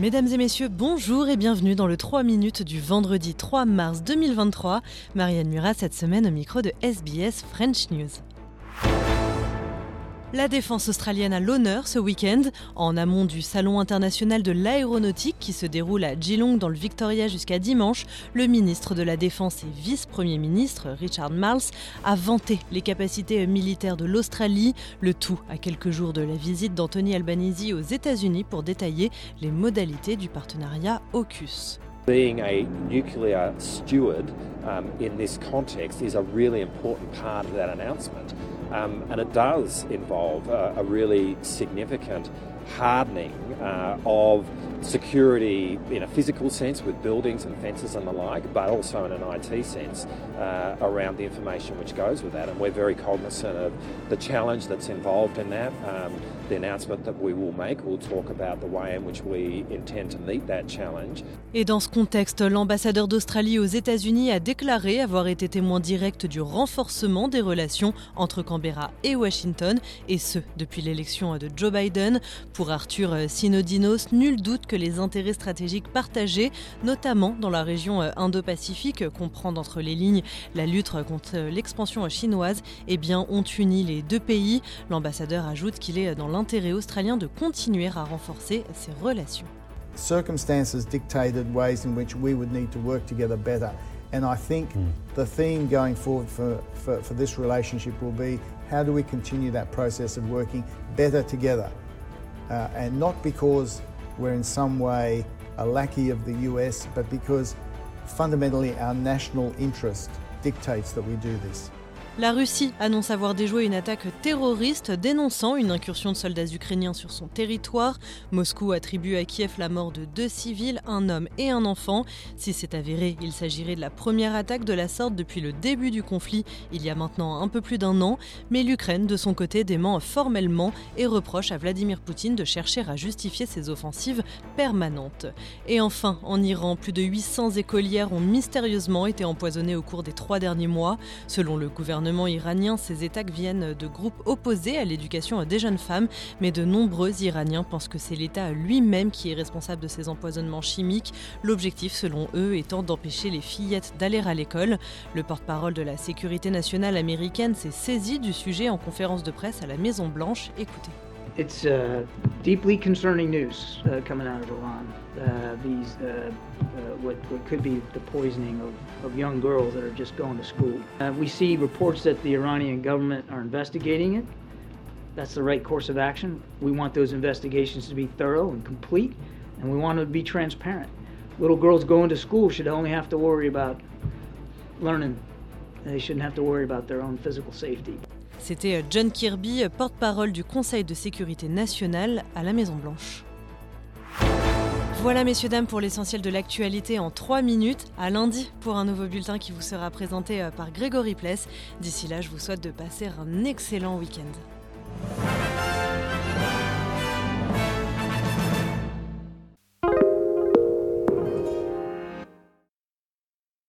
Mesdames et messieurs, bonjour et bienvenue dans le 3 minutes du vendredi 3 mars 2023. Marianne Murat cette semaine au micro de SBS French News. La défense australienne a l'honneur ce week-end, en amont du Salon international de l'aéronautique qui se déroule à Geelong dans le Victoria jusqu'à dimanche. Le ministre de la Défense et vice-premier ministre, Richard Marles, a vanté les capacités militaires de l'Australie, le tout à quelques jours de la visite d'Anthony Albanese aux États-Unis pour détailler les modalités du partenariat AUKUS. Being a nuclear steward um, in this context is a really important part of that announcement. Um, and it does involve a, a really significant hardening uh, of security in a physical sense with buildings and fences and the like, but also in an IT sense uh, around the information which goes with that. And we're very cognizant of the challenge that's involved in that. Um, the announcement that we will make will talk about the way in which we intend to meet that challenge. Et dans ce contexte, l'ambassadeur d'Australie aux États-Unis a déclaré avoir été témoin direct du renforcement des relations entre Canberra et Washington, et ce depuis l'élection de Joe Biden. Pour Arthur Sinodinos, nul doute que les intérêts stratégiques partagés, notamment dans la région Indo-Pacifique, comprend entre les lignes la lutte contre l'expansion chinoise, eh bien, ont uni les deux pays. L'ambassadeur ajoute qu'il est dans l'intérêt australien de continuer à renforcer ces relations. Circumstances dictated ways in which we would need to work together better. And I think the theme going forward for, for, for this relationship will be how do we continue that process of working better together? Uh, and not because we're in some way a lackey of the US, but because fundamentally our national interest dictates that we do this. La Russie annonce avoir déjoué une attaque terroriste dénonçant une incursion de soldats ukrainiens sur son territoire. Moscou attribue à Kiev la mort de deux civils, un homme et un enfant. Si c'est avéré, il s'agirait de la première attaque de la sorte depuis le début du conflit, il y a maintenant un peu plus d'un an. Mais l'Ukraine, de son côté, dément formellement et reproche à Vladimir Poutine de chercher à justifier ses offensives permanentes. Et enfin, en Iran, plus de 800 écolières ont mystérieusement été empoisonnées au cours des trois derniers mois. Selon le gouvernement iranien, ces attaques viennent de groupes opposés à l'éducation des jeunes femmes, mais de nombreux Iraniens pensent que c'est l'État lui-même qui est responsable de ces empoisonnements chimiques, l'objectif selon eux étant d'empêcher les fillettes d'aller à l'école. Le porte-parole de la sécurité nationale américaine s'est saisi du sujet en conférence de presse à la Maison Blanche. Écoutez. It's uh, deeply concerning news uh, coming out of Iran. Uh, these, uh, uh, what, what could be the poisoning of, of young girls that are just going to school. Uh, we see reports that the Iranian government are investigating it. That's the right course of action. We want those investigations to be thorough and complete, and we want them to be transparent. Little girls going to school should only have to worry about learning. They shouldn't have to worry about their own physical safety. C'était John Kirby, porte-parole du Conseil de sécurité nationale à la Maison-Blanche. Voilà, messieurs, dames, pour l'essentiel de l'actualité en 3 minutes. À lundi pour un nouveau bulletin qui vous sera présenté par Grégory Pless. D'ici là, je vous souhaite de passer un excellent week-end.